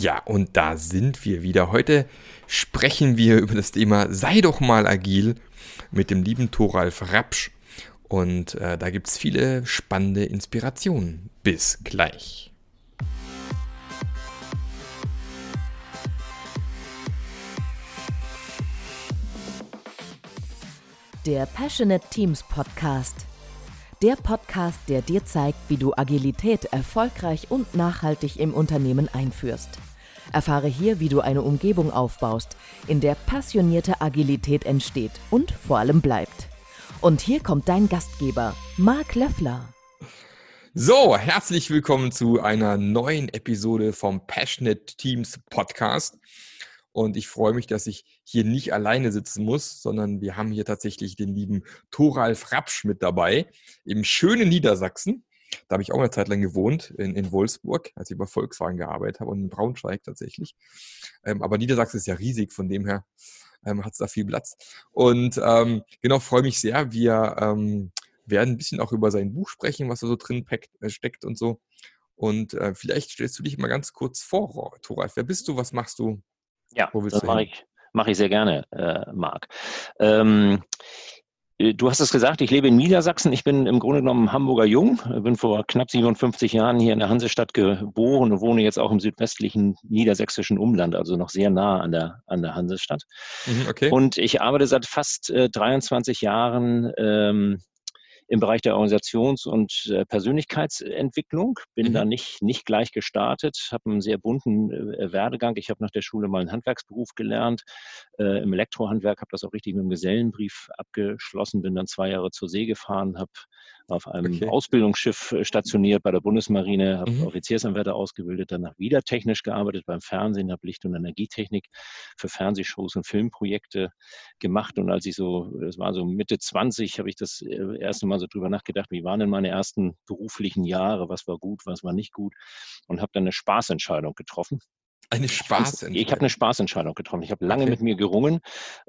Ja, und da sind wir wieder. Heute sprechen wir über das Thema Sei doch mal agil mit dem lieben Thoralf Rapsch. Und äh, da gibt es viele spannende Inspirationen. Bis gleich. Der Passionate Teams Podcast. Der Podcast, der dir zeigt, wie du Agilität erfolgreich und nachhaltig im Unternehmen einführst. Erfahre hier, wie du eine Umgebung aufbaust, in der passionierte Agilität entsteht und vor allem bleibt. Und hier kommt dein Gastgeber, Marc Löffler. So, herzlich willkommen zu einer neuen Episode vom Passionate Teams Podcast. Und ich freue mich, dass ich hier nicht alleine sitzen muss, sondern wir haben hier tatsächlich den lieben Thoralf Rapsch mit dabei im schönen Niedersachsen. Da habe ich auch eine Zeit lang gewohnt, in, in Wolfsburg, als ich bei Volkswagen gearbeitet habe und in Braunschweig tatsächlich. Ähm, aber Niedersachsen ist ja riesig, von dem her ähm, hat es da viel Platz. Und ähm, genau, freue mich sehr. Wir ähm, werden ein bisschen auch über sein Buch sprechen, was da so drin packt, äh, steckt und so. Und äh, vielleicht stellst du dich mal ganz kurz vor, Thoralf. Wer bist du? Was machst du? Ja, das mache ich, mach ich sehr gerne, äh, Marc. Ähm, äh, Du hast es gesagt, ich lebe in Niedersachsen. Ich bin im Grunde genommen Hamburger Jung, bin vor knapp 57 Jahren hier in der Hansestadt geboren und wohne jetzt auch im südwestlichen niedersächsischen Umland, also noch sehr nah an der, an der Hansestadt. Mhm, okay. Und ich arbeite seit fast äh, 23 Jahren ähm, im Bereich der Organisations- und äh, Persönlichkeitsentwicklung. Bin mhm. da nicht, nicht gleich gestartet, habe einen sehr bunten äh, Werdegang. Ich habe nach der Schule mal einen Handwerksberuf gelernt, äh, im Elektrohandwerk, habe das auch richtig mit dem Gesellenbrief abgeschlossen, bin dann zwei Jahre zur See gefahren, habe auf einem okay. Ausbildungsschiff äh, stationiert bei der Bundesmarine, habe mhm. Offiziersanwärter ausgebildet, danach wieder technisch gearbeitet beim Fernsehen, habe Licht- und Energietechnik für Fernsehshows und Filmprojekte gemacht. Und als ich so, das war so Mitte 20, habe ich das äh, erste Mal so drüber nachgedacht, wie waren denn meine ersten beruflichen Jahre, was war gut, was war nicht gut und habe dann eine Spaßentscheidung getroffen eine Spaßentscheidung. Ich habe eine Spaßentscheidung getroffen. Ich habe lange okay. mit mir gerungen.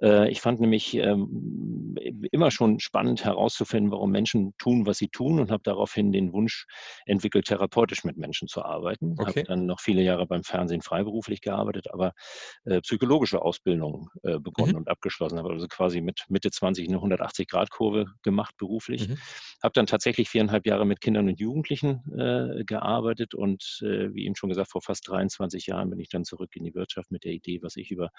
Äh, ich fand nämlich ähm, immer schon spannend herauszufinden, warum Menschen tun, was sie tun und habe daraufhin den Wunsch entwickelt, therapeutisch mit Menschen zu arbeiten. Okay. Habe dann noch viele Jahre beim Fernsehen freiberuflich gearbeitet, aber äh, psychologische Ausbildung äh, begonnen mhm. und abgeschlossen. Habe also quasi mit Mitte 20 eine 180-Grad-Kurve gemacht beruflich. Mhm. Habe dann tatsächlich viereinhalb Jahre mit Kindern und Jugendlichen gearbeitet und wie eben schon gesagt, vor fast 23 Jahren bin ich ich dann zurück in die Wirtschaft mit der Idee, was ich über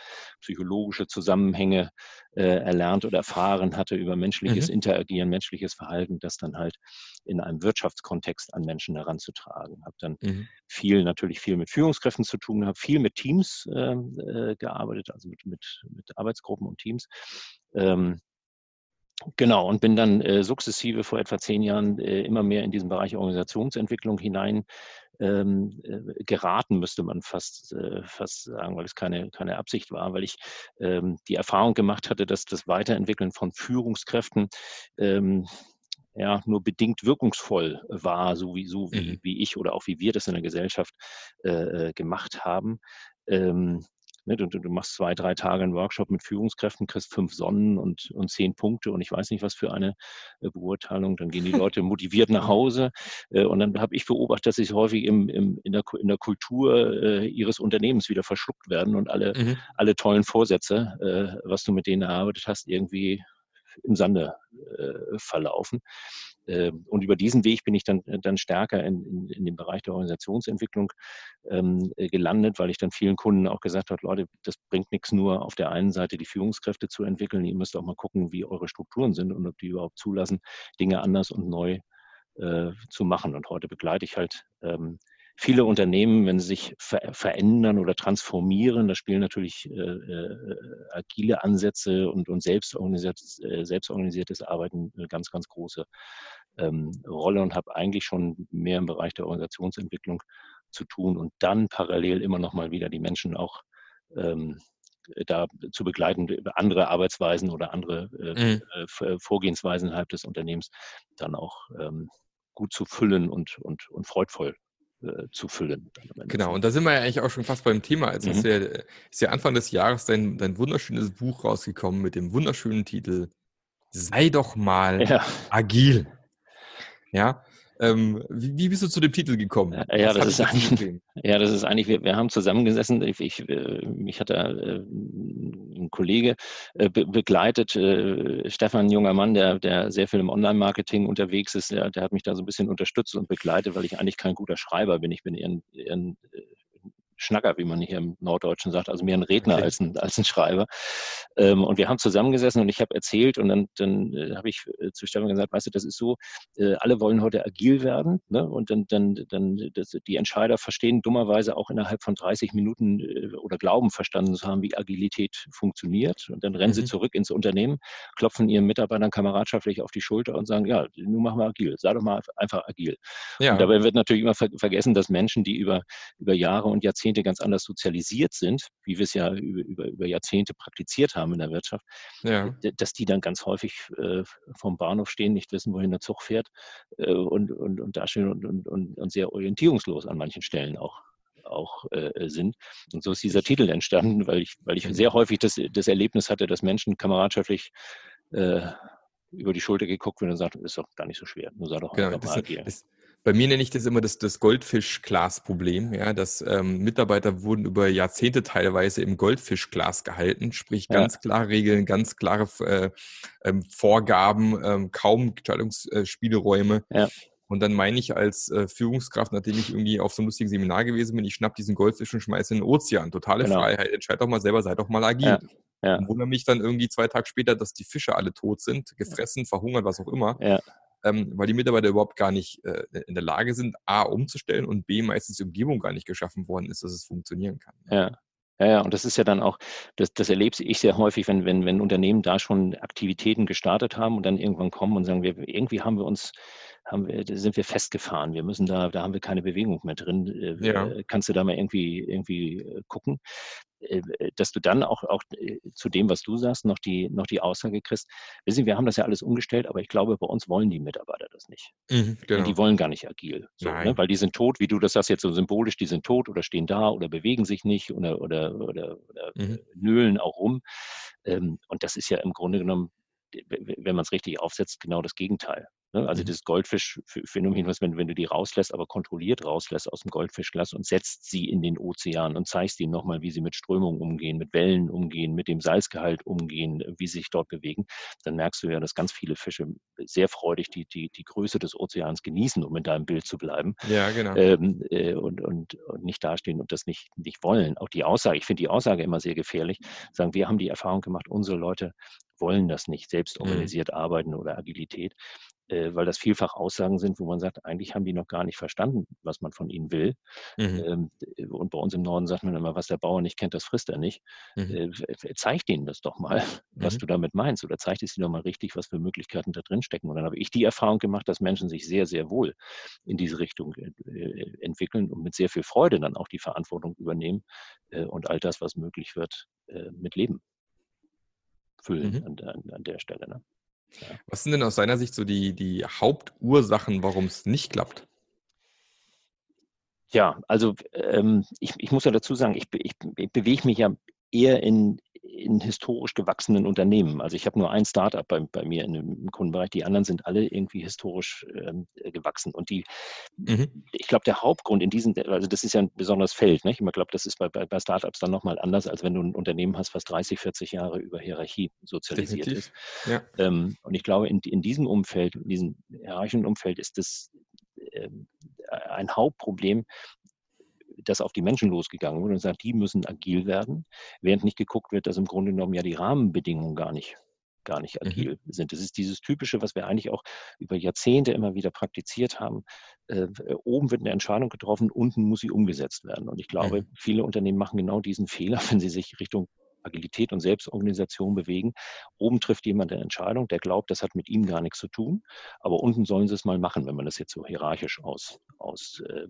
psychologische Zusammenhänge äh, erlernt oder erfahren hatte, über menschliches mhm. Interagieren, menschliches Verhalten, das dann halt in einem Wirtschaftskontext an Menschen heranzutragen. Habe dann mhm. viel, natürlich viel mit Führungskräften zu tun, habe viel mit Teams äh, äh, gearbeitet, also mit, mit, mit Arbeitsgruppen und Teams. Ähm, Genau, und bin dann äh, sukzessive vor etwa zehn Jahren äh, immer mehr in diesen Bereich Organisationsentwicklung hinein ähm, äh, geraten, müsste man fast, äh, fast sagen, weil es keine, keine Absicht war, weil ich ähm, die Erfahrung gemacht hatte, dass das Weiterentwickeln von Führungskräften ähm, ja, nur bedingt wirkungsvoll war, so wie, so wie, mhm. wie ich oder auch wie wir das in der Gesellschaft äh, äh gemacht haben. Ähm, Ne, du, du, machst zwei, drei Tage einen Workshop mit Führungskräften, kriegst fünf Sonnen und, und zehn Punkte und ich weiß nicht, was für eine äh, Beurteilung. Dann gehen die Leute motiviert nach Hause. Äh, und dann habe ich beobachtet, dass sie häufig im, im, in, der, in der Kultur äh, ihres Unternehmens wieder verschluckt werden und alle, mhm. alle tollen Vorsätze, äh, was du mit denen erarbeitet hast, irgendwie im Sande äh, verlaufen. Ähm, und über diesen Weg bin ich dann, dann stärker in, in, in dem Bereich der Organisationsentwicklung ähm, äh, gelandet, weil ich dann vielen Kunden auch gesagt habe, Leute, das bringt nichts nur auf der einen Seite die Führungskräfte zu entwickeln, ihr müsst auch mal gucken, wie eure Strukturen sind und ob die überhaupt zulassen, Dinge anders und neu äh, zu machen. Und heute begleite ich halt ähm, viele Unternehmen, wenn sie sich ver verändern oder transformieren, da spielen natürlich äh, äh, agile Ansätze und, und selbstorganisiertes, äh, selbstorganisiertes Arbeiten eine ganz, ganz große ähm, Rolle und habe eigentlich schon mehr im Bereich der Organisationsentwicklung zu tun und dann parallel immer noch mal wieder die Menschen auch ähm, da zu begleiten, andere Arbeitsweisen oder andere äh, mhm. Äh, Vorgehensweisen innerhalb des Unternehmens dann auch ähm, gut zu füllen und, und, und freudvoll äh, zu füllen. Genau, und da sind wir ja eigentlich auch schon fast beim Thema. Jetzt mhm. ist, ja, ist ja Anfang des Jahres dein, dein wunderschönes Buch rausgekommen mit dem wunderschönen Titel Sei doch mal ja. agil. Ja, Ähm, wie, wie, bist du zu dem Titel gekommen? Ja, das ist, eigentlich, ja das ist eigentlich, wir, wir haben zusammengesessen, ich, ich, äh, mich hat da äh, ein Kollege äh, be begleitet, Stefan, ein junger Mann, der, der sehr viel im Online-Marketing unterwegs ist, der, der hat mich da so ein bisschen unterstützt und begleitet, weil ich eigentlich kein guter Schreiber bin. Ich bin eher ein, eher ein Schnacker, wie man hier im Norddeutschen sagt, also mehr ein Redner okay. als, ein, als ein Schreiber. Ähm, und wir haben zusammengesessen und ich habe erzählt und dann, dann äh, habe ich äh, zu Stefan gesagt, weißt du, das ist so, äh, alle wollen heute agil werden ne? und dann, dann, dann das, die Entscheider verstehen dummerweise auch innerhalb von 30 Minuten äh, oder glauben verstanden zu haben, wie Agilität funktioniert und dann rennen mhm. sie zurück ins Unternehmen, klopfen ihren Mitarbeitern kameradschaftlich auf die Schulter und sagen, ja, nun machen wir agil, sei doch mal einfach agil. Ja. Und dabei wird natürlich immer ver vergessen, dass Menschen, die über, über Jahre und Jahrzehnte Jahrzehnte ganz anders sozialisiert sind, wie wir es ja über, über, über Jahrzehnte praktiziert haben in der Wirtschaft, ja. dass die dann ganz häufig äh, vom Bahnhof stehen, nicht wissen, wohin der Zug fährt äh, und, und, und dastehen und, und, und, und sehr orientierungslos an manchen Stellen auch auch äh, sind. Und so ist dieser Titel entstanden, weil ich, weil ich mhm. sehr häufig das, das Erlebnis hatte, dass Menschen kameradschaftlich äh, über die Schulter geguckt werden und sagt, ist doch gar nicht so schwer. Nur sei doch genau, das, das, bei mir nenne ich das immer das, das Goldfischglas-Problem, ja, dass ähm, Mitarbeiter wurden über Jahrzehnte teilweise im Goldfischglas gehalten, sprich ganz ja. klare Regeln, ganz klare äh, ähm, Vorgaben, ähm, kaum Gestaltungsspielräume. Ja. Und dann meine ich als äh, Führungskraft, nachdem ich irgendwie auf so einem lustigen Seminar gewesen bin, ich schnapp diesen Goldfisch und schmeiße in den Ozean. Totale genau. Freiheit. Entscheid doch mal selber, sei doch mal agil. Ja. Ja. Und wundere mich dann irgendwie zwei Tage später, dass die Fische alle tot sind, gefressen, verhungert, was auch immer. Ja ähm, weil die Mitarbeiter überhaupt gar nicht äh, in der Lage sind, A, umzustellen und B, meistens die Umgebung gar nicht geschaffen worden ist, dass es funktionieren kann. Ja. Ja, ja, und das ist ja dann auch, das, das erlebe ich sehr häufig, wenn, wenn, wenn Unternehmen da schon Aktivitäten gestartet haben und dann irgendwann kommen und sagen, wir, irgendwie haben wir uns, haben wir, sind wir festgefahren, wir müssen da, da haben wir keine Bewegung mehr drin. Äh, ja. Kannst du da mal irgendwie, irgendwie äh, gucken? Äh, dass du dann auch, auch äh, zu dem, was du sagst, noch die, noch die Aussage kriegst, wissen, wir haben das ja alles umgestellt, aber ich glaube, bei uns wollen die Mitarbeiter das nicht. Mhm, genau. Die wollen gar nicht agil. So, ne? Weil die sind tot, wie du das sagst jetzt so symbolisch, die sind tot oder stehen da oder bewegen sich nicht oder, oder, oder, oder mhm. nöhlen auch rum. Ähm, und das ist ja im Grunde genommen, wenn man es richtig aufsetzt, genau das Gegenteil. Ne? Also mhm. das Goldfischphänomen, was wenn, wenn du die rauslässt, aber kontrolliert rauslässt aus dem Goldfischglas und setzt sie in den Ozean und zeigst ihnen nochmal, wie sie mit Strömungen umgehen, mit Wellen umgehen, mit dem Salzgehalt umgehen, wie sie sich dort bewegen, dann merkst du ja, dass ganz viele Fische sehr freudig die, die, die Größe des Ozeans genießen, um in deinem Bild zu bleiben. Ja, genau. Ähm, äh, und, und, und nicht dastehen und das nicht, nicht wollen. Auch die Aussage, ich finde die Aussage immer sehr gefährlich, sagen, wir haben die Erfahrung gemacht, unsere Leute wollen das nicht, selbst mhm. organisiert mhm. arbeiten oder Agilität äh, weil das vielfach Aussagen sind, wo man sagt, eigentlich haben die noch gar nicht verstanden, was man von ihnen will. Mhm. Ähm, und bei uns im Norden sagt man immer, was der Bauer nicht kennt, das frisst er nicht. Mhm. Äh, zeig ihnen das doch mal, was mhm. du damit meinst, oder zeig es ihnen doch mal richtig, was für Möglichkeiten da drin stecken. Und dann habe ich die Erfahrung gemacht, dass Menschen sich sehr, sehr wohl in diese Richtung äh, entwickeln und mit sehr viel Freude dann auch die Verantwortung übernehmen äh, und all das, was möglich wird, äh, mit Leben füllen mhm. an, an, an der Stelle. Ne? Was sind denn aus seiner Sicht so die, die Hauptursachen, warum es nicht klappt? Ja, also ähm, ich, ich muss ja dazu sagen, ich, ich, ich bewege mich ja eher in, in historisch gewachsenen Unternehmen. Also ich habe nur ein Startup bei, bei mir in dem Kundenbereich, die anderen sind alle irgendwie historisch ähm, gewachsen. Und die, mhm. ich glaube, der Hauptgrund in diesen, also das ist ja ein besonderes Feld, nicht? Ich glaube, das ist bei, bei, bei Startups dann nochmal anders, als wenn du ein Unternehmen hast, was 30, 40 Jahre über Hierarchie sozialisiert Definitiv. ist. Ja. Ähm, und ich glaube, in, in diesem Umfeld, in diesem hierarchischen Umfeld ist das ähm, ein Hauptproblem, dass auf die Menschen losgegangen wurde und sagt, die müssen agil werden, während nicht geguckt wird, dass im Grunde genommen ja die Rahmenbedingungen gar nicht gar nicht mhm. agil mhm. sind. Das ist dieses Typische, was wir eigentlich auch über Jahrzehnte immer wieder praktiziert haben. Äh, oben wird eine Entscheidung getroffen, unten muss sie umgesetzt werden. Und ich glaube, mhm. viele Unternehmen machen genau diesen Fehler, wenn sie sich Richtung Agilität und Selbstorganisation bewegen. Oben trifft jemand eine Entscheidung, der glaubt, das hat mit ihm gar nichts zu tun, aber unten sollen sie es mal machen, wenn man das jetzt so hierarchisch ausdrückt. Aus, äh,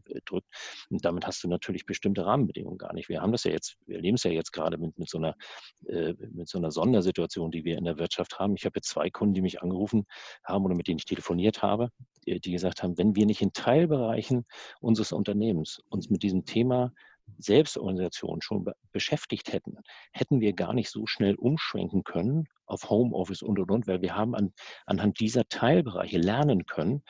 und damit hast du natürlich bestimmte Rahmenbedingungen gar nicht. Wir haben das ja jetzt, wir erleben es ja jetzt gerade mit, mit, so einer, äh, mit so einer Sondersituation, die wir in der Wirtschaft haben. Ich habe jetzt zwei Kunden, die mich angerufen haben oder mit denen ich telefoniert habe, die, die gesagt haben, wenn wir nicht in Teilbereichen unseres Unternehmens uns mit diesem Thema Selbstorganisation schon be beschäftigt hätten, hätten wir gar nicht so schnell umschwenken können auf Homeoffice und und und, weil wir haben an, anhand dieser Teilbereiche lernen können,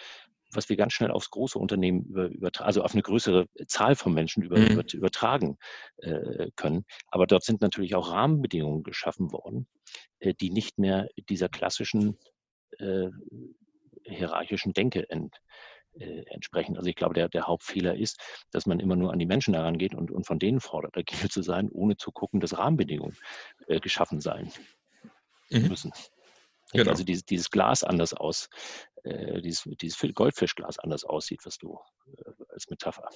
was wir ganz schnell aufs große Unternehmen über, übertragen, also auf eine größere Zahl von Menschen über, mhm. übertragen äh, können. Aber dort sind natürlich auch Rahmenbedingungen geschaffen worden, äh, die nicht mehr dieser klassischen äh, hierarchischen Denke ent, äh, entsprechen. Also ich glaube, der, der Hauptfehler ist, dass man immer nur an die Menschen herangeht und, und von denen fordert, agil zu sein, ohne zu gucken, dass Rahmenbedingungen äh, geschaffen sein mhm. müssen. Genau. Also dieses, dieses Glas anders aus, äh, dieses, dieses Goldfischglas anders aussieht, was du äh, als Metapher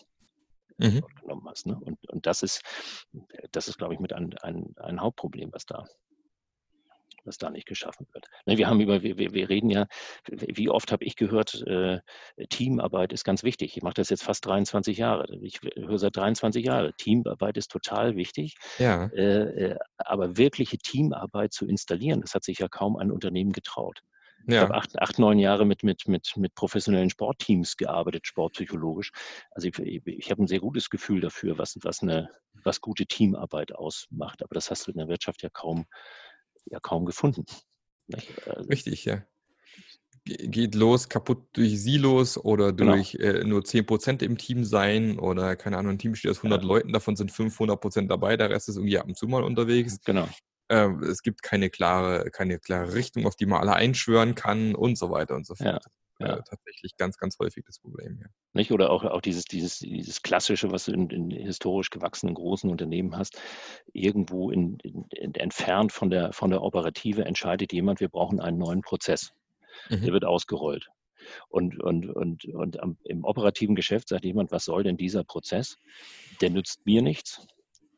mhm. genommen hast. Ne? Und, und das ist, das ist, glaube ich, mit ein, ein, ein Hauptproblem, was da was da nicht geschaffen wird. Ne, wir haben über, wir, wir reden ja, wie oft habe ich gehört, äh, Teamarbeit ist ganz wichtig. Ich mache das jetzt fast 23 Jahre. Ich höre seit 23 Jahren, Teamarbeit ist total wichtig. Ja. Äh, äh, aber wirkliche Teamarbeit zu installieren, das hat sich ja kaum ein Unternehmen getraut. Ja. Ich habe acht, acht, neun Jahre mit, mit, mit, mit professionellen Sportteams gearbeitet, sportpsychologisch. Also ich, ich, ich habe ein sehr gutes Gefühl dafür, was, was, eine, was gute Teamarbeit ausmacht. Aber das hast du in der Wirtschaft ja kaum, ja kaum gefunden. Also, Richtig, ja. Geht los, kaputt durch Silos oder genau. durch genau. äh, nur 10% im Team sein oder keine Ahnung, ein Team besteht aus 100 ja. Leuten, davon sind 500% dabei, der Rest ist irgendwie ab und zu mal unterwegs. Genau. Äh, es gibt keine klare, keine klare Richtung, auf die man alle einschwören kann und so weiter und so fort. Ja ja. äh, tatsächlich ganz, ganz häufig das Problem. Ja. Nicht? Oder auch, auch dieses, dieses, dieses Klassische, was du in, in historisch gewachsenen großen Unternehmen hast, irgendwo in, in, entfernt von der, von der Operative entscheidet jemand, wir brauchen einen neuen Prozess. Mhm. Der wird ausgerollt. Und, und, und, und am, im operativen Geschäft sagt jemand, was soll denn dieser Prozess? Der nützt mir nichts,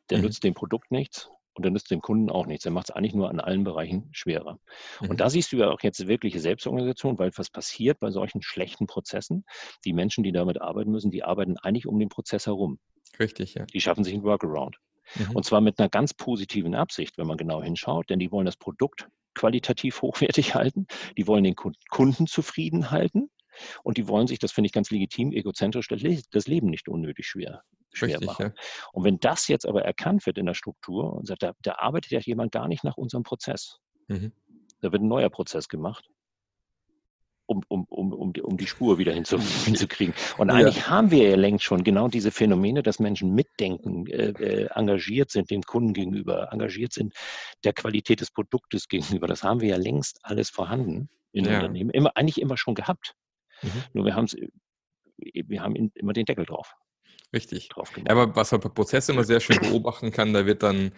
der mhm. nützt dem Produkt nichts und dann nützt dem Kunden auch nichts. Er macht es eigentlich nur an allen Bereichen schwerer. Mhm. Und da siehst du ja auch jetzt wirkliche Selbstorganisation, weil was passiert bei solchen schlechten Prozessen? Die Menschen, die damit arbeiten müssen, die arbeiten eigentlich um den Prozess herum. Richtig, ja. Die schaffen sich einen Workaround. Mhm. Und zwar mit einer ganz positiven Absicht, wenn man genau hinschaut, denn die wollen das Produkt qualitativ hochwertig halten, die wollen den Kunden zufrieden halten und die wollen sich, das finde ich ganz legitim, egozentrisch das Leben nicht unnötig schwer, schwer Richtig, machen. Ja. Und wenn das jetzt aber erkannt wird in der Struktur und sagt, da, da arbeitet ja jemand gar nicht nach unserem Prozess. Mhm. Da wird ein neuer Prozess gemacht. Um, um, um, um, die, um die Spur wieder hinzu, hinzukriegen. Und eigentlich ja. haben wir ja längst schon genau diese Phänomene, dass Menschen mitdenken, äh, äh, engagiert sind dem Kunden gegenüber, engagiert sind der Qualität des Produktes gegenüber. Das haben wir ja längst alles vorhanden in ja. Unternehmen, immer, eigentlich immer schon gehabt. Mhm. Nur wir, haben's, äh, wir haben immer den Deckel drauf. Richtig. Ja, aber was man bei Prozessen immer sehr schön beobachten kann, da wird dann,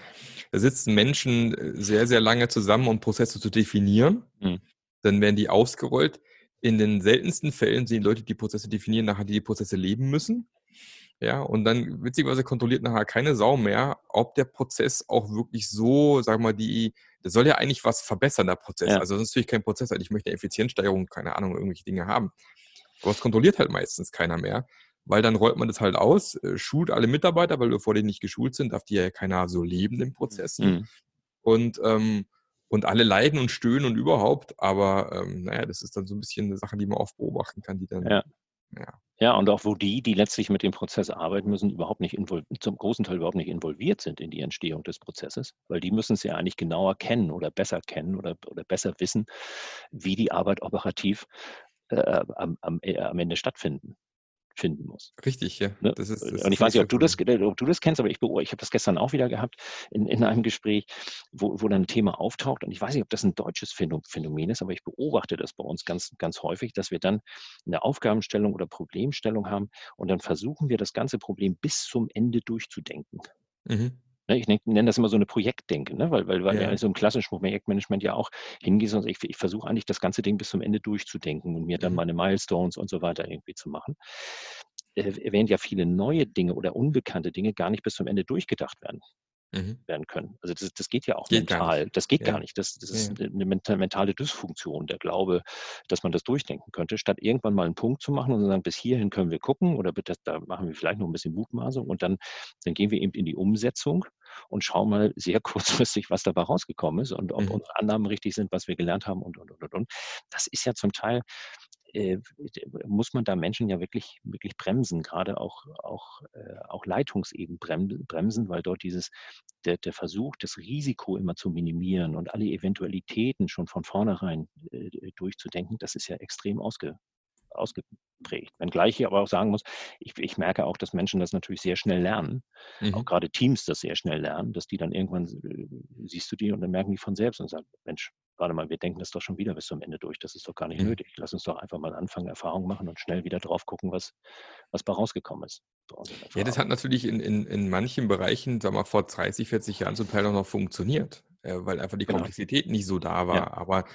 da sitzen Menschen äh, sehr, sehr lange zusammen, um Prozesse zu definieren. Mhm. Dann werden die ausgerollt. In den seltensten Fällen die Leute, die Prozesse definieren, nachher die, die Prozesse leben müssen. Ja, und dann witzigerweise kontrolliert nachher keine Sau mehr, ob der Prozess auch wirklich so, sag mal, die, das soll ja eigentlich was verbessern, der Prozess. Ja. Also sonst will ich kein Prozess, halt. ich möchte Effizienzsteigerung, keine Ahnung, irgendwelche Dinge haben. Aber es kontrolliert halt meistens keiner mehr, weil dann rollt man das halt aus, äh, schult alle Mitarbeiter, weil bevor die nicht geschult sind, darf die ja keiner so leben im Prozess. Mhm. Und, ähm, und alle leiden und stöhnen und überhaupt, aber ähm, naja, das ist dann so ein bisschen eine Sache, die man oft beobachten kann, die dann ja. Ja. Ja, und auch wo die, die letztlich mit dem Prozess arbeiten müssen, überhaupt nicht zum großen Teil überhaupt nicht involviert sind in die Entstehung des Prozesses, weil die müssen es ja eigentlich genauer kennen oder besser kennen oder, oder besser wissen, wie die Arbeit operativ äh, am, am, am Ende stattfinden finden muss. Richtig, ja. Ne? Das ist, das und ich weiß nicht, ob du, das, ob du das kennst, aber ich, ich habe das gestern auch wieder gehabt in, in einem Gespräch, wo, wo dann ein Thema auftaucht. Und ich weiß nicht, ob das ein deutsches Phänomen ist, aber ich beobachte das bei uns ganz, ganz häufig, dass wir dann eine Aufgabenstellung oder Problemstellung haben und dann versuchen wir das ganze Problem bis zum Ende durchzudenken. Mhm. Ne, ich nenne das immer so eine Projektdenke, ne? weil, weil, weil ja. ja so im klassischen Projektmanagement ja auch hingeht und ich, ich versuche eigentlich das ganze Ding bis zum Ende durchzudenken und mir dann mhm. meine Milestones und so weiter irgendwie zu machen. Äh, während ja viele neue Dinge oder unbekannte Dinge gar nicht bis zum Ende durchgedacht werden mhm. werden können. Also das, das geht ja auch geht mental. Das geht ja. gar nicht. Das, das ist ja. eine mentale Dysfunktion, der Glaube, dass man das durchdenken könnte, statt irgendwann mal einen Punkt zu machen und zu sagen, bis hierhin können wir gucken oder bitte, da machen wir vielleicht noch ein bisschen Mutmaßung und dann, dann gehen wir eben in die Umsetzung und schauen mal sehr kurzfristig, was dabei rausgekommen ist und ob mhm. unsere Annahmen richtig sind, was wir gelernt haben und, und, und, und. Das ist ja zum Teil äh, muss man da Menschen ja wirklich, wirklich bremsen, gerade auch, auch, äh, auch Leitungseben bremsen, weil dort dieses, der, der Versuch, das Risiko immer zu minimieren und alle Eventualitäten schon von vornherein äh, durchzudenken, das ist ja extrem ausge, ausgeprägt. Wenngleich ich aber auch sagen muss, ich, ich merke auch, dass Menschen das natürlich sehr schnell lernen, mhm. auch gerade Teams das sehr schnell lernen, dass die dann irgendwann, äh, siehst du die und dann merken die von selbst und sagen, Mensch, warte mal, wir denken das doch schon wieder bis zum Ende durch, das ist doch gar nicht mhm. nötig. Lass uns doch einfach mal anfangen, Erfahrungen machen und schnell wieder drauf gucken, was, was bei rausgekommen ist. Ja, das hat natürlich in, in, in manchen Bereichen, sagen wir mal, vor 30, 40 Jahren zum Teil auch noch funktioniert weil einfach die genau. Komplexität nicht so da war. Ja. Aber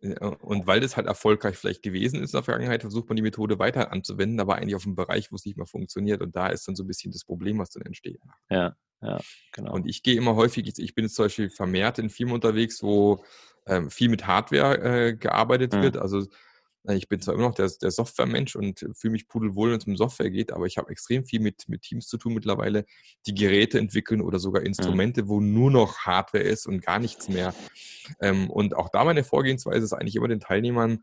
äh, und weil das halt erfolgreich vielleicht gewesen ist in der Vergangenheit, versucht man die Methode weiter anzuwenden, aber eigentlich auf einem Bereich, wo es nicht mehr funktioniert. Und da ist dann so ein bisschen das Problem, was dann entsteht. Ja, ja, genau. Und ich gehe immer häufig, ich bin jetzt zum Beispiel vermehrt in Firmen unterwegs, wo ähm, viel mit Hardware äh, gearbeitet mhm. wird. Also ich bin zwar immer noch der, der Software-Mensch und fühle mich pudelwohl, wenn es um Software geht, aber ich habe extrem viel mit, mit Teams zu tun mittlerweile, die Geräte entwickeln oder sogar mhm. Instrumente, mhm. wo nur noch Hardware ist und gar nichts mehr. Ähm, und auch da meine Vorgehensweise ist eigentlich immer den Teilnehmern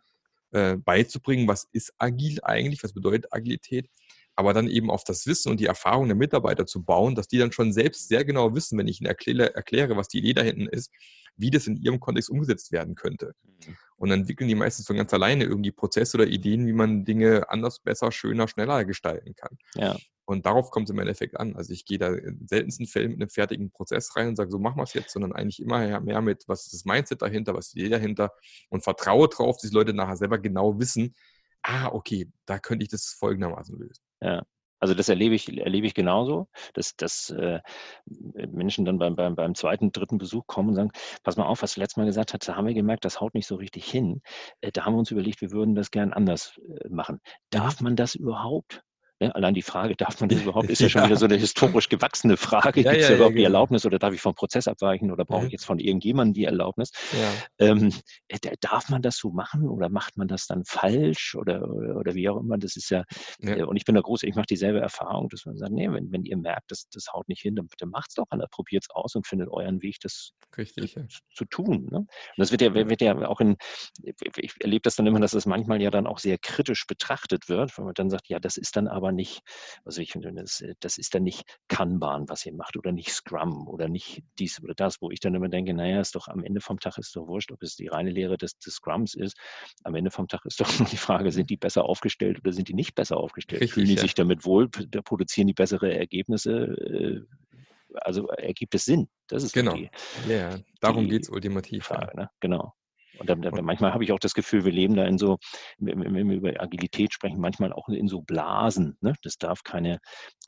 äh, beizubringen, was ist agil eigentlich, was bedeutet Agilität, aber dann eben auf das Wissen und die Erfahrung der Mitarbeiter zu bauen, dass die dann schon selbst sehr genau wissen, wenn ich ihnen erkläre, erkläre was die Idee da hinten ist, wie das in ihrem Kontext umgesetzt werden könnte. Mhm. Und dann entwickeln die meistens von ganz alleine irgendwie Prozesse oder Ideen, wie man Dinge anders, besser, schöner, schneller gestalten kann. Ja. Und darauf kommt es im Endeffekt an. Also ich gehe da in seltensten Fällen mit einem fertigen Prozess rein und sage, so machen wir es jetzt, sondern eigentlich immer mehr mit, was ist das Mindset dahinter, was ist die Idee dahinter und vertraue darauf, dass die Leute nachher selber genau wissen, ah, okay, da könnte ich das folgendermaßen lösen. Ja. Also das erlebe ich, erlebe ich genauso, dass, dass äh, Menschen dann beim, beim, beim zweiten, dritten Besuch kommen und sagen, pass mal auf, was du letztes Mal gesagt hast, da haben wir gemerkt, das haut nicht so richtig hin. Äh, da haben wir uns überlegt, wir würden das gern anders äh, machen. Darf man das überhaupt? Ne? Allein die Frage, darf man das überhaupt, ist ja schon wieder so eine historisch gewachsene Frage. Ja, Gibt es ja, überhaupt die genau. Erlaubnis oder darf ich vom Prozess abweichen oder brauche ich jetzt von irgendjemandem die Erlaubnis? Ähm, äh, darf man das so machen oder macht man das dann falsch oder, oder wie auch immer? Das ist ja, äh, und ich bin da groß, ich mache dieselbe Erfahrung, dass man sagt, nee, wenn, wenn ihr merkt, das, das haut nicht hin, dann, dann macht es doch probiert es aus und findet euren Weg, das Richtig, zu, zu, tun. Ne? Und das wird ja, wird ja auch in, ich erlebe das dann immer, dass das manchmal ja dann auch sehr kritisch betrachtet wird, wenn man dann sagt, ja, das ist dann aber nicht, also ich finde, das, äh, das ist dann nicht Kanban, was ihr macht oder nicht Scrum oder nicht dies oder das, wo ich dann immer denke, naja, ist doch am Ende vom Tag ist doch wurscht, ob es die reine Lehre des, des Scrums ist. Am Ende vom Tag ist doch die Frage, sind die besser aufgestellt oder sind die nicht besser aufgestellt? Richtig, Fühlen die ja. sich damit wohl? Produzieren die bessere Ergebnisse? Äh, also ergibt es Sinn? Das ist genau. Die, ja, darum geht es ultimativ. Frage, ne? Genau. Und dann, dann, manchmal habe ich auch das Gefühl, wir leben da in so, wenn wir über Agilität sprechen, manchmal auch in so Blasen. Ne? Das darf keine,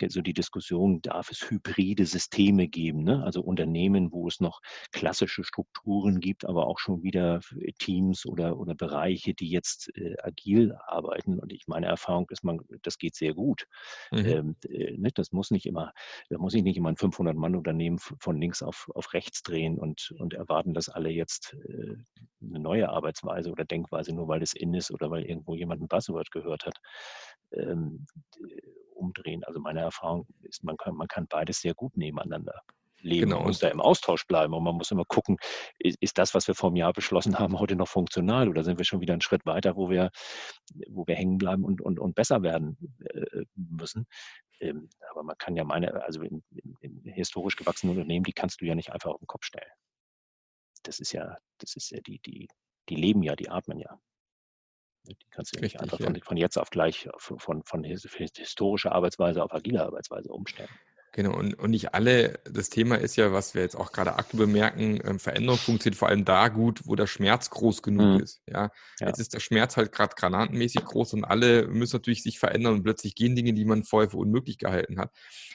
so die Diskussion, darf es hybride Systeme geben? Ne? Also Unternehmen, wo es noch klassische Strukturen gibt, aber auch schon wieder Teams oder, oder Bereiche, die jetzt äh, agil arbeiten. Und ich meine Erfahrung ist, man, das geht sehr gut. Mhm. Ähm, äh, ne? Das muss nicht immer, da muss ich nicht immer ein 500-Mann-Unternehmen von links auf, auf rechts drehen und, und erwarten, dass alle jetzt äh, eine neue Arbeitsweise oder Denkweise, nur weil es in ist oder weil irgendwo jemand ein Buzzword gehört hat, ähm, umdrehen. Also meine Erfahrung ist, man kann, man kann beides sehr gut nebeneinander leben. Genau. Man muss da im Austausch bleiben und man muss immer gucken, ist, ist, das, was wir vor einem Jahr beschlossen haben, heute noch funktional oder sind wir schon wieder einen Schritt weiter, wo wir, wo wir hängen bleiben und, und, und besser werden äh, müssen. Ähm, aber man kann ja meine, also in, in, in historisch gewachsenen Unternehmen, die kannst du ja nicht einfach auf den Kopf stellen das ist ja, das ist ja die, die, die leben ja, die atmen ja. Die kannst du ja nicht einfach von, von, jetzt auf gleich von, von, von historischer Arbeitsweise auf agile Arbeitsweise umstellen. Genau, und, und nicht alle, das Thema ist ja, was wir jetzt auch gerade aktuell bemerken, ähm, Veränderung funktioniert vor allem da gut, wo der Schmerz groß genug mhm. ist. Ja? ja? Jetzt ist der Schmerz halt gerade granatenmäßig groß und alle müssen natürlich sich verändern und plötzlich gehen Dinge, die man vorher für unmöglich gehalten hat.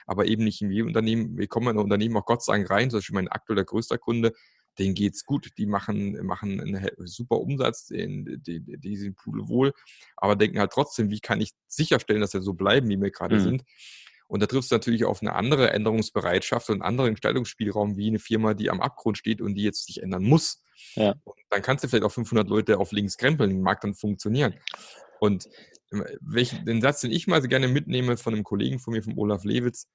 Aber eben nicht in jedem Unternehmen, wir kommen in ein Unternehmen auch Gott sei Dank rein, zum Beispiel mein aktueller größter Kunde, denen geht's gut, die machen, machen einen super Umsatz, die, die, die sind wohl, aber denken halt trotzdem, wie kann ich sicherstellen, dass wir so bleiben, wie wir gerade mhm. sind. Und da triffst du natürlich auf eine andere Änderungsbereitschaft und einen anderen Gestaltungsspielraum wie eine Firma, die am Abgrund steht und die jetzt sich ändern muss. Ja. dann kannst du vielleicht auch 500 Leute auf links krempeln, mag dann funktionieren. Und welchen, den Satz, den ich mal so gerne mitnehme von einem Kollegen von mir, von Olaf Lewitz,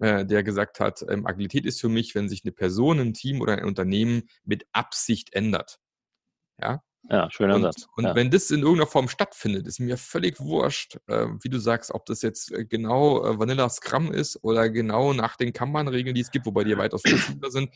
äh, der gesagt hat, ähm, Agilität ist für mich, wenn sich eine Person, ein Team oder ein Unternehmen mit Absicht ändert. Ja, ja, schöner und, Satz. Und ja. wenn das in irgendeiner Form stattfindet, ist mir völlig wurscht, äh, wie du sagst, ob das jetzt äh, genau äh, Vanilla Scrum ist oder genau nach den Kanban-Regeln, die es gibt, wobei die ja weitaus flexibler sind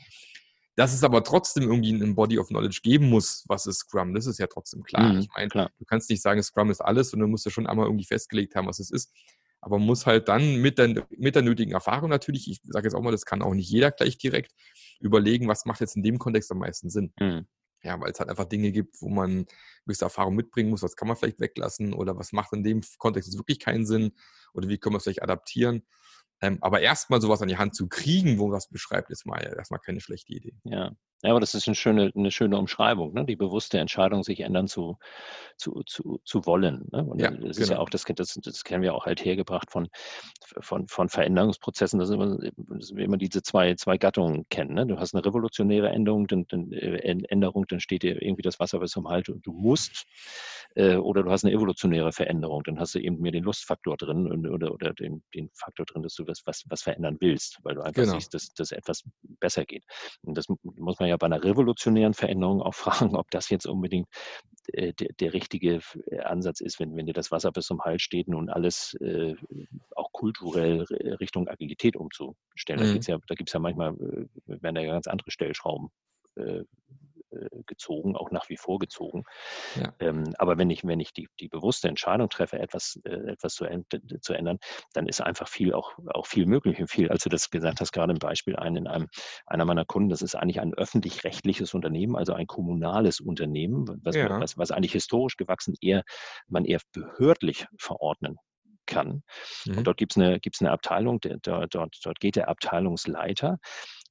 Dass es aber trotzdem irgendwie ein Body of Knowledge geben muss, was ist Scrum, das ist ja trotzdem klar. Mhm, ich meine, du kannst nicht sagen, Scrum ist alles, sondern du musst ja schon einmal irgendwie festgelegt haben, was es ist. Aber man muss halt dann mit der, mit der nötigen Erfahrung natürlich, ich sage jetzt auch mal, das kann auch nicht jeder gleich direkt, überlegen, was macht jetzt in dem Kontext am meisten Sinn. Mhm. Ja, weil es halt einfach Dinge gibt, wo man gewisse Erfahrung mitbringen muss, was kann man vielleicht weglassen oder was macht in dem Kontext jetzt wirklich keinen Sinn oder wie können wir es vielleicht adaptieren. Ähm, aber erstmal sowas an die Hand zu kriegen, wo man was beschreibt, ist mal erstmal keine schlechte Idee. Ja, ja, aber das ist eine schöne, eine schöne Umschreibung, ne? die bewusste Entscheidung, sich ändern zu, zu, zu, zu wollen. Ne? Und ja, das ist genau. ja auch, das, das, das kennen wir auch halt hergebracht von, von, von Veränderungsprozessen, dass immer, dass wir immer diese zwei, zwei Gattungen kennen. Ne? Du hast eine revolutionäre Änderung, dann, dann, äh, Änderung, dann steht dir irgendwie das Wasser bis zum Halt und du musst, äh, oder du hast eine evolutionäre Veränderung, dann hast du eben mehr den Lustfaktor drin und, oder, oder den, den Faktor drin, dass du was, was, was verändern willst, weil du einfach genau. siehst, dass das etwas besser geht. Und das muss man ja bei einer revolutionären Veränderung auch fragen, ob das jetzt unbedingt äh, der, der, richtige äh, Ansatz ist, wenn, wenn dir das Wasser bis zum Hals steht und alles äh, auch kulturell Richtung Agilität umzustellen. Mhm. Da gibt es ja, ja manchmal, äh, werden da ja ganz andere Stellschrauben gezogen, auch nach wie vor gezogen. Ja. Ähm, aber wenn ich, wenn ich die, die bewusste Entscheidung treffe, etwas, äh, etwas zu, zu ändern, dann ist einfach viel auch, auch viel möglich. Viel, als du das gesagt hast, gerade im Beispiel ein, in einem, einer meiner Kunden, das ist eigentlich ein öffentlich-rechtliches Unternehmen, also ein kommunales Unternehmen, was, ja. was, was eigentlich historisch gewachsen eher, man eher behördlich verordnen kann. Mhm. Und dort gibt es eine, gibt's eine Abteilung, der, dort, dort geht der Abteilungsleiter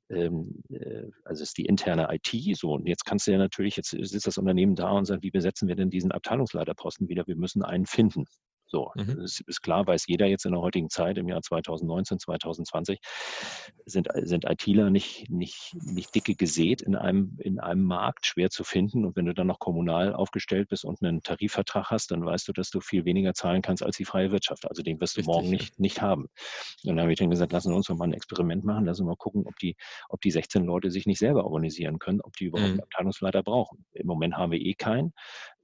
ähm, äh, also ist die interne IT so. Und jetzt kannst du ja natürlich, jetzt sitzt das Unternehmen da und sagt, wie besetzen wir denn diesen Abteilungsleiterposten wieder? Wir müssen einen finden. So, mhm. ist, ist klar, weiß jeder jetzt in der heutigen Zeit, im Jahr 2019, 2020, sind, sind ITler nicht, nicht, nicht dicke gesät in einem, in einem Markt, schwer zu finden. Und wenn du dann noch kommunal aufgestellt bist und einen Tarifvertrag hast, dann weißt du, dass du viel weniger zahlen kannst als die freie Wirtschaft. Also den wirst du Richtig, morgen nicht, nicht haben. Und dann habe ich dann gesagt, lassen wir uns mal ein Experiment machen, lassen wir mal gucken, ob die, ob die 16 Leute sich nicht selber organisieren können, ob die überhaupt mhm. einen Abteilungsleiter brauchen. Im Moment haben wir eh keinen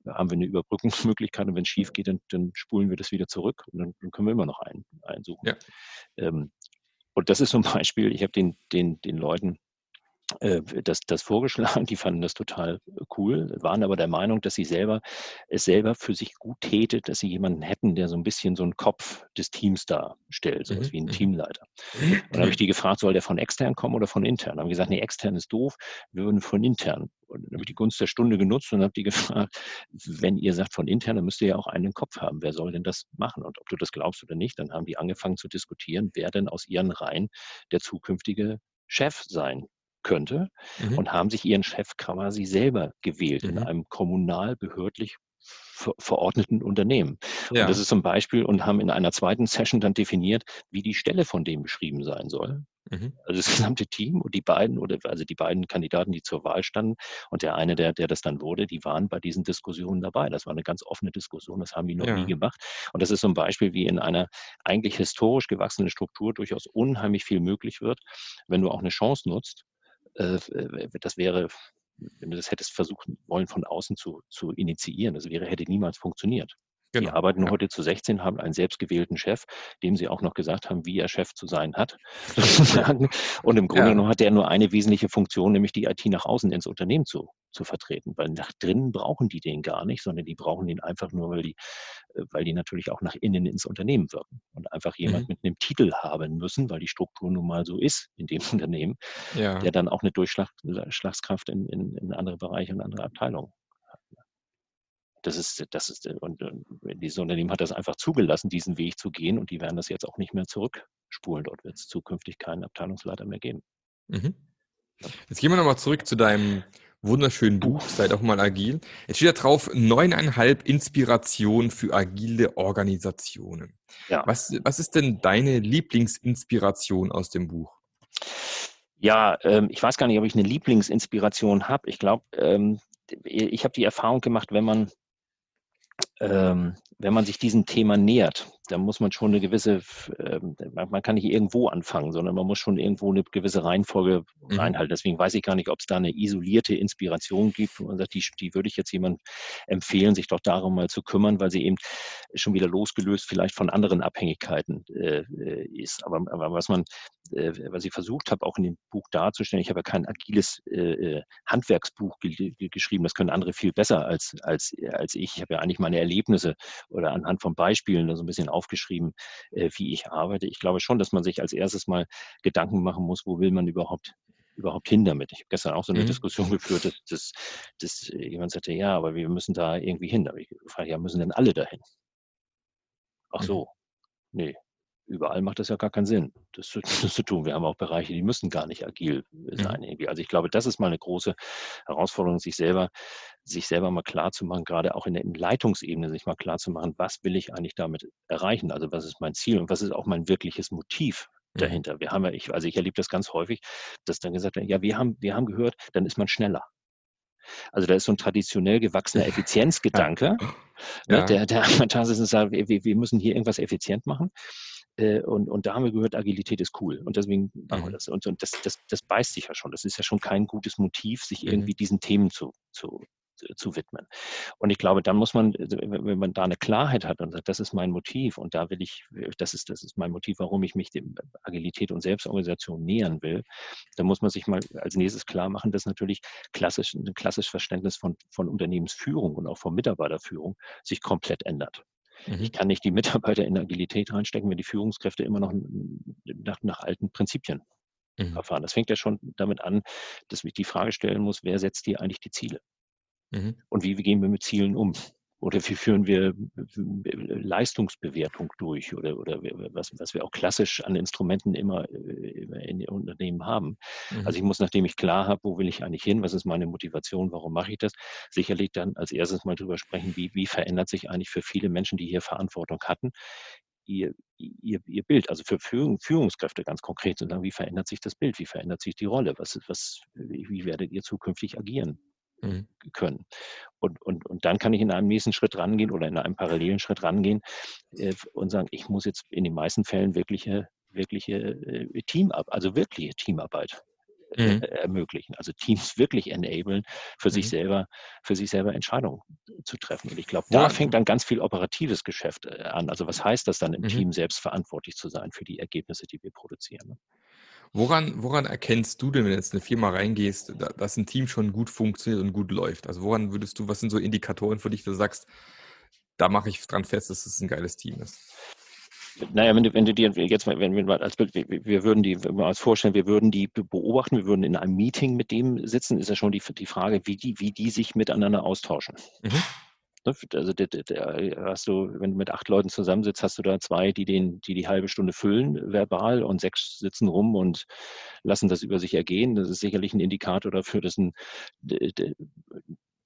haben wir eine Überbrückungsmöglichkeit und wenn es schief geht, dann, dann, spulen wir das wieder zurück und dann, dann können wir immer noch einen einsuchen. Ja. Ähm, und das ist so ein Beispiel, ich habe den, den, den Leuten das, das vorgeschlagen, die fanden das total äh, cool, waren aber der Meinung, dass sie selber es selber für sich gut täte, dass sie jemanden hätten, der so ein bisschen so einen Kopf des Teams darstellt, sowas mhm. wie ein mhm. Teamleiter. Und dann habe ich die gefragt, soll der von extern kommen oder von intern? Dann haben gesagt, nee, extern ist doof, wir würden von intern. Und dann habe ich die Gunst der Stunde genutzt und habe die gefragt, wenn ihr sagt von intern, dann müsst ihr ja auch einen Kopf haben. Wer soll denn das machen? Und ob du das glaubst oder nicht, dann haben die angefangen zu diskutieren, wer denn aus ihren Reihen der zukünftige Chef sein könnte mhm. und haben sich ihren Chef quasi selber gewählt mhm. in einem kommunal-behördlich verordneten Unternehmen. Ja. Und das ist zum Beispiel und haben in einer zweiten Session dann definiert, wie die Stelle von dem beschrieben sein soll. Mhm. Also das gesamte Team und die beiden oder also die beiden Kandidaten, die zur Wahl standen und der eine, der, der das dann wurde, die waren bei diesen Diskussionen dabei. Das war eine ganz offene Diskussion, das haben die noch ja. nie gemacht. Und das ist zum Beispiel wie in einer eigentlich historisch gewachsenen Struktur durchaus unheimlich viel möglich wird, wenn du auch eine Chance nutzt, äh, das wäre, wenn du das hättest versuchen wollen, von außen zu, zu initiieren, das wäre, hätte niemals funktioniert. Genau. Die arbeiten ja. heute zu 16, haben einen selbstgewählten Chef, dem sie auch noch gesagt haben, wie er Chef zu sein hat. Und im Grunde ja. genommen hat der nur eine wesentliche Funktion, nämlich die IT nach außen ins Unternehmen zu, zu vertreten. Weil nach drinnen brauchen die den gar nicht, sondern die brauchen den einfach nur, weil die, äh, weil die natürlich auch nach innen ins Unternehmen wirken und einfach jemand mhm. mit einem Titel haben müssen, weil die Struktur nun mal so ist in dem Unternehmen, ja. der dann auch eine Durchschlagskraft in, in, in andere Bereiche und andere Abteilungen das ist, das ist, und, und dieses Unternehmen hat das einfach zugelassen, diesen Weg zu gehen und die werden das jetzt auch nicht mehr zurückspulen. Dort wird es zukünftig keinen Abteilungsleiter mehr geben. Mhm. Jetzt gehen wir nochmal zurück zu deinem wunderschönen Buch, seid auch mal agil. Jetzt steht da drauf, neuneinhalb Inspiration für agile Organisationen. Ja. Was, was ist denn deine Lieblingsinspiration aus dem Buch? Ja, ähm, ich weiß gar nicht, ob ich eine Lieblingsinspiration habe. Ich glaube, ähm, ich habe die Erfahrung gemacht, wenn man ähm, wenn man sich diesem Thema nähert, da muss man schon eine gewisse, ähm, man kann nicht irgendwo anfangen, sondern man muss schon irgendwo eine gewisse Reihenfolge mhm. reinhalten. Deswegen weiß ich gar nicht, ob es da eine isolierte Inspiration gibt, wo man sagt, die, die würde ich jetzt jemand empfehlen, sich doch darum mal zu kümmern, weil sie eben schon wieder losgelöst vielleicht von anderen Abhängigkeiten äh, ist. Aber, aber was man, äh, was ich versucht habe, auch in dem Buch darzustellen, ich habe ja kein agiles äh, äh Handwerksbuch ge geschrieben, das können andere viel besser als, als, als ich. Ich habe ja eigentlich meine Erlebnisse oder anhand von Beispielen so ein bisschen aufgeschrieben, äh, wie ich arbeite. Ich glaube schon, dass man sich als erstes mal Gedanken machen muss, wo will man überhaupt überhaupt hin damit? Ich habe gestern auch so eine mhm. Diskussion geführt, dass, dass, dass jemand sagte, ja, aber wir müssen da irgendwie hin. Aber ich frage, ja, müssen denn alle dahin? Ach mhm. so, nee, überall macht das ja gar keinen Sinn, das zu, das zu, tun. Wir haben auch Bereiche, die müssen gar nicht agil sein. Mhm. Also ich glaube, das ist mal eine große Herausforderung, sich selber, sich selber mal klar zu machen, gerade auch in der Leitungsebene, sich mal klar zu machen, was will ich eigentlich damit erreichen? Also was ist mein Ziel und was ist auch mein wirkliches Motiv mhm. dahinter? Wir haben ja, ich, also ich erlebe das ganz häufig, dass dann gesagt wird, ja, wir haben, wir haben gehört, dann ist man schneller. Also da ist so ein traditionell gewachsener Effizienzgedanke, ja. ne, der, der sagt, wir, wir müssen hier irgendwas effizient machen. Äh, und, und da haben wir gehört, Agilität ist cool. Und deswegen machen wir mhm. das. Und, und das, das, das beißt sich ja schon. Das ist ja schon kein gutes Motiv, sich mhm. irgendwie diesen Themen zu, zu, zu widmen. Und ich glaube, dann muss man, also, wenn man da eine Klarheit hat und sagt, das ist mein Motiv und da will ich, das ist, das ist mein Motiv, warum ich mich dem Agilität und Selbstorganisation nähern will, dann muss man sich mal als nächstes klar machen, dass natürlich klassisch, ein klassisches Verständnis von, von Unternehmensführung und auch von Mitarbeiterführung sich komplett ändert. Mhm. Ich kann nicht die Mitarbeiter in Agilität reinstecken, wenn die Führungskräfte immer noch nach, nach alten Prinzipien mhm. verfahren. Das fängt ja schon damit an, dass ich die Frage stellen muss, wer setzt hier eigentlich die Ziele? Mhm. Und wie, wie gehen wir mit Zielen um? Oder wie führen wir Leistungsbewertung durch? Oder, oder was, was wir auch klassisch an Instrumenten immer äh, in den Unternehmen haben. Mhm. Also ich muss, nachdem ich klar habe, wo will ich eigentlich hin, was ist meine Motivation, warum mache ich das, sicherlich dann als erstes mal drüber sprechen, wie, wie verändert sich eigentlich für viele Menschen, die hier Verantwortung hatten, ihr, ihr, ihr Bild, also für Führung, Führungskräfte ganz konkret, sondern wie verändert sich das Bild, wie verändert sich die Rolle, was, was, wie werdet ihr zukünftig agieren? Mhm. können. Und, und, und dann kann ich in einem nächsten Schritt rangehen oder in einem parallelen Schritt rangehen äh, und sagen, ich muss jetzt in den meisten Fällen wirkliche, wirkliche äh, Teamarbeit, also wirkliche Teamarbeit äh, mhm. ermöglichen. Also Teams wirklich enablen, für mhm. sich selber, für sich selber Entscheidungen zu treffen. Und ich glaube, da fängt dann ganz viel operatives Geschäft äh, an. Also was heißt das dann im mhm. Team selbst verantwortlich zu sein für die Ergebnisse, die wir produzieren? Woran, woran erkennst du denn, wenn du jetzt in eine Firma reingehst, dass ein Team schon gut funktioniert und gut läuft? Also woran würdest du, was sind so Indikatoren für dich, dass du sagst, da mache ich dran fest, dass es ein geiles Team ist? Naja, wenn du, wenn du dir jetzt mal, wenn wir mal als Bild, wir, wir würden die mal als vorstellen, wir würden die beobachten, wir würden in einem Meeting mit dem sitzen, ist ja schon die, die Frage, wie die, wie die sich miteinander austauschen. Mhm. Ne, also der, der, hast du, wenn du mit acht Leuten zusammensitzt, hast du da zwei, die den, die die halbe Stunde füllen verbal und sechs sitzen rum und lassen das über sich ergehen. Das ist sicherlich ein Indikator dafür, dass ein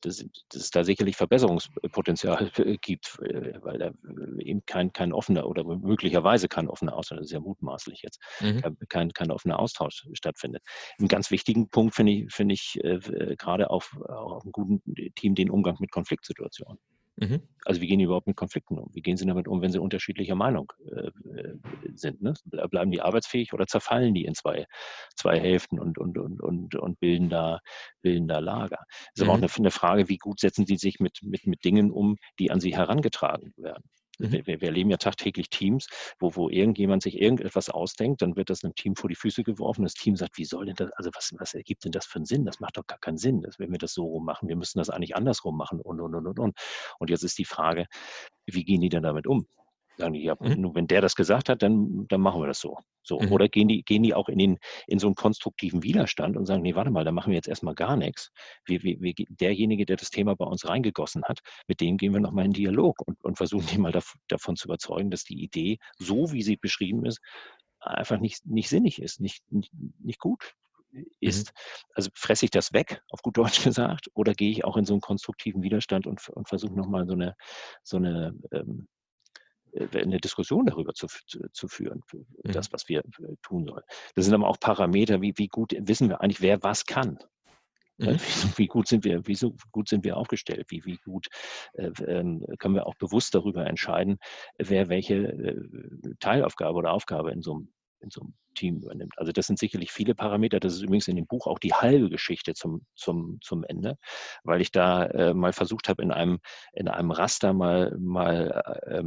dass, dass es da sicherlich Verbesserungspotenzial gibt, äh, weil da eben kein, kein offener oder möglicherweise kein offener Austausch, das ist ja mutmaßlich jetzt, mhm. kein, kein offener Austausch stattfindet. Ein ganz wichtigen Punkt finde ich, finde ich äh, gerade auf, auf einem guten Team den Umgang mit Konfliktsituationen. Mhm. Also wie gehen die überhaupt mit Konflikten um? Wie gehen sie damit um, wenn sie unterschiedlicher Meinung äh, sind? Ne? Bleiben die arbeitsfähig oder zerfallen die in zwei, zwei Hälften und, und, und, und, und bilden, da, bilden da Lager? Das ist mhm. aber auch mhm. eine, eine, Frage, wie gut setzen sie sich mit, mit, mit Dingen um, die an sie herangetragen werden. Mhm. Wir, wir, erleben ja tagtäglich Teams, wo, wo irgendjemand sich irgendetwas ausdenkt, dann wird das einem Team vor die Füße geworfen. Das Team sagt, wie soll denn das, also was, was ergibt denn das für einen Sinn? Das macht doch gar keinen Sinn, dass, wenn wir das so rum machen. Wir müssen das eigentlich andersrum machen und, und, und, und, und. Und jetzt ist die Frage, wie gehen die denn damit um? Sagen die, ja, mhm. nur wenn der das gesagt hat, dann, dann machen wir das so. so. Mhm. Oder gehen die, gehen die auch in, den, in so einen konstruktiven Widerstand und sagen, nee, warte mal, da machen wir jetzt erstmal gar nichts. Wir, wir, wir, derjenige, der das Thema bei uns reingegossen hat, mit dem gehen wir nochmal in Dialog und, und versuchen den mal dav davon zu überzeugen, dass die Idee, so wie sie beschrieben ist, einfach nicht, nicht sinnig ist, nicht, nicht, nicht gut ist. Mhm. Also fresse ich das weg, auf gut Deutsch gesagt, oder gehe ich auch in so einen konstruktiven Widerstand und, und versuche nochmal so eine, so eine ähm, äh, eine Diskussion darüber zu, zu, führen, mhm. das, was wir äh, tun sollen. Das sind aber auch Parameter, wie, wie gut wissen wir eigentlich, wer was kann. Mhm. Wie, wie, gut sind wir, wie so gut sind wir aufgestellt? Wie, wie gut äh, ähm, können wir auch bewusst darüber entscheiden, wer welche äh, Teilaufgabe oder Aufgabe in so einem in so einem Team übernimmt. Also das sind sicherlich viele Parameter. Das ist übrigens in dem Buch auch die halbe Geschichte zum, zum, zum Ende, weil ich da äh, mal versucht habe, in einem, in einem Raster mal, mal äh,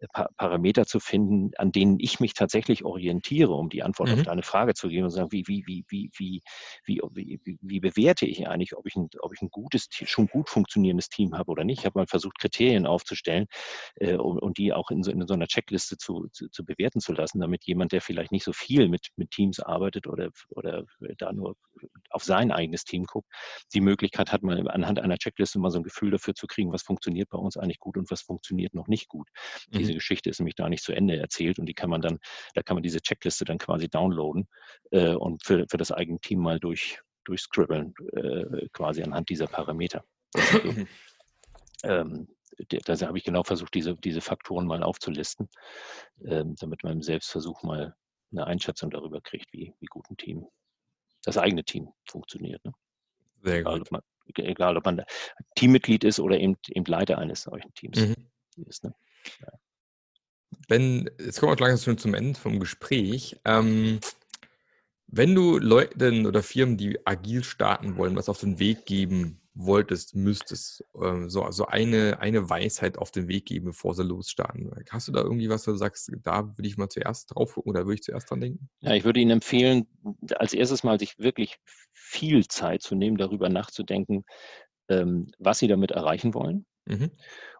ähm, Parameter zu finden, an denen ich mich tatsächlich orientiere, um die Antwort mhm. auf deine Frage zu geben und sagen, wie, wie, wie, wie, wie, wie, wie, wie bewerte ich eigentlich, ob ich ein, ob ich ein gutes, schon gut funktionierendes Team habe oder nicht. Ich habe mal versucht, Kriterien aufzustellen äh, und, und, die auch in so, in so einer Checkliste zu, zu, zu, bewerten zu lassen, damit jemand, der vielleicht nicht so viel mit, mit Teams arbeitet oder, oder da nur auf sein eigenes Team guckt, die Möglichkeit hat, mal anhand einer Checkliste mal so ein Gefühl dafür zu kriegen, was funktioniert bei uns eigentlich gut und was funktioniert noch nicht gut. Mhm diese Geschichte ist nämlich da nicht zu Ende erzählt und die kann man dann, da kann man diese Checkliste dann quasi downloaden äh, und für, für das eigene Team mal durch, durchscribbeln, äh, quasi anhand dieser Parameter. ähm, da habe ich genau versucht, diese, diese Faktoren mal aufzulisten, ähm, damit man im Selbstversuch mal eine Einschätzung darüber kriegt, wie, wie gut ein Team, das eigene Team funktioniert. Ne? Sehr egal, gut. Ob man, egal, ob man Teammitglied ist oder eben, eben Leiter eines solchen Teams mhm. ist. Ne? Ja wenn, jetzt kommen wir langsam schon zum Ende vom Gespräch. Ähm, wenn du Leuten oder Firmen, die agil starten wollen, was auf den Weg geben wolltest, müsstest, äh, so also eine, eine Weisheit auf den Weg geben, bevor sie losstarten. Hast du da irgendwie was, wo du sagst, da würde ich mal zuerst drauf gucken oder würde ich zuerst dran denken? Ja, ich würde Ihnen empfehlen, als erstes mal sich wirklich viel Zeit zu nehmen, darüber nachzudenken, ähm, was Sie damit erreichen wollen mhm.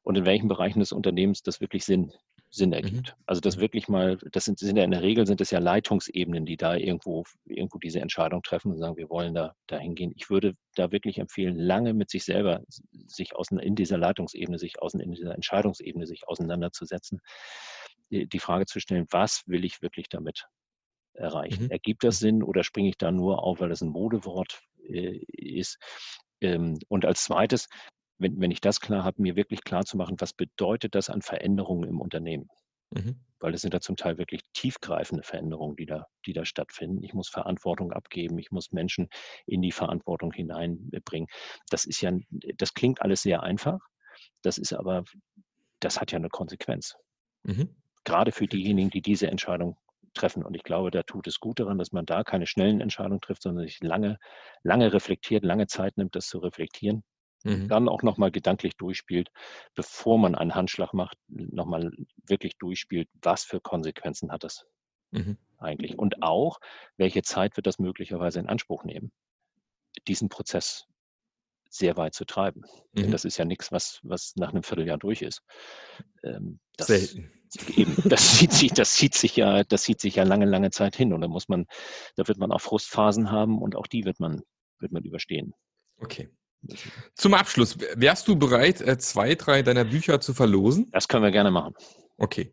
und in welchen Bereichen des Unternehmens das wirklich Sinn Sinn mhm. ergibt. Mhm. Also das wirklich mal, das sind, sind ja in der Regel sind es ja Leitungsebenen, die da irgendwo, irgendwo diese Entscheidung treffen und sagen, wir wollen da dahin gehen. Ich würde da wirklich empfehlen, lange mit sich selber sich außen, in dieser Leitungsebene, sich außen, in dieser Entscheidungsebene sich auseinanderzusetzen, die, die Frage zu stellen, was will ich wirklich damit erreichen? Mhm. Ergibt das mhm. Sinn oder springe ich da nur auf, weil das ein Modewort äh, ist? Ähm, und als zweites, wenn, wenn ich das klar habe, mir wirklich klar zu machen, was bedeutet das an Veränderungen im Unternehmen? Mhm. Weil es sind da zum Teil wirklich tiefgreifende Veränderungen, die da, die da stattfinden. Ich muss Verantwortung abgeben, ich muss Menschen in die Verantwortung hineinbringen. Das ist ja, das klingt alles sehr einfach. Das ist aber, das hat ja eine Konsequenz. Mhm. Gerade für diejenigen, die diese Entscheidung treffen. Und ich glaube, da tut es gut daran, dass man da keine schnellen Entscheidungen trifft, sondern sich lange, lange reflektiert, lange Zeit nimmt, das zu reflektieren Mhm. Dann auch nochmal gedanklich durchspielt, bevor man einen Handschlag macht, nochmal wirklich durchspielt, was für Konsequenzen hat das mhm. eigentlich. Und auch, welche Zeit wird das möglicherweise in Anspruch nehmen, diesen Prozess sehr weit zu treiben. Mhm. Denn das ist ja nichts, was, was nach einem Vierteljahr durch ist. Ähm, das, Selten. Eben, das zieht sich, das zieht sich ja, das zieht sich ja lange, lange Zeit hin. Und da muss man, da wird man auch Frustphasen haben und auch die wird man, wird man überstehen. Okay. Zum Abschluss, wärst du bereit, äh, zwei, drei deiner Bücher zu verlosen? Das können wir gerne machen. Okay,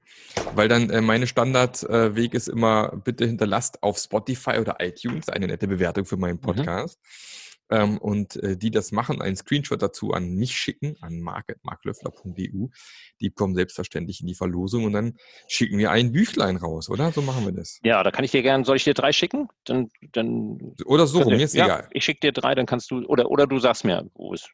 weil dann äh, meine Standardweg äh, ist immer, bitte hinterlasst auf Spotify oder iTunes eine nette Bewertung für meinen mhm. Podcast. Mhm ähm, und äh, die das machen, einen Screenshot dazu an mich schicken, an mark.marklöffler.eu. Die kommen selbstverständlich in die Verlosung und dann schicken wir ein Büchlein raus, oder? So machen wir das. Ja, da kann ich dir gerne, soll ich dir drei schicken? Dann, dann oder so, mir ist ja, egal. Ich schicke dir drei, dann kannst du, oder, oder du sagst mir, wo ist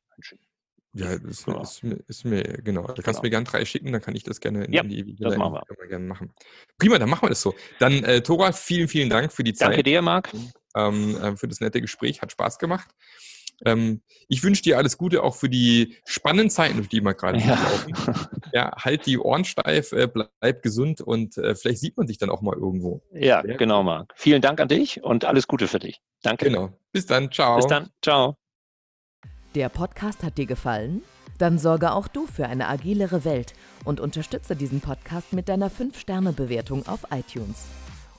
ja, ist, ja. Ist, ist, ist, mir, genau. Du kannst genau. mir gerne drei schicken, dann kann ich das gerne in, ja, in die das machen wir. gerne machen. Prima, dann machen wir das so. Dann, äh, Tora, vielen, vielen Dank für die Zeit. Danke dir, Marc ähm, äh, für das nette Gespräch. Hat Spaß gemacht. Ähm, ich wünsche dir alles Gute auch für die spannenden Zeiten, durch die wir gerade ja. laufen. Ja, halt die Ohren steif, äh, bleib gesund und äh, vielleicht sieht man sich dann auch mal irgendwo. Ja, ja, genau, Marc. Vielen Dank an dich und alles Gute für dich. Danke. Genau. Bis dann. Ciao. Bis dann. Ciao. Der Podcast hat dir gefallen? Dann sorge auch du für eine agilere Welt und unterstütze diesen Podcast mit deiner 5-Sterne-Bewertung auf iTunes.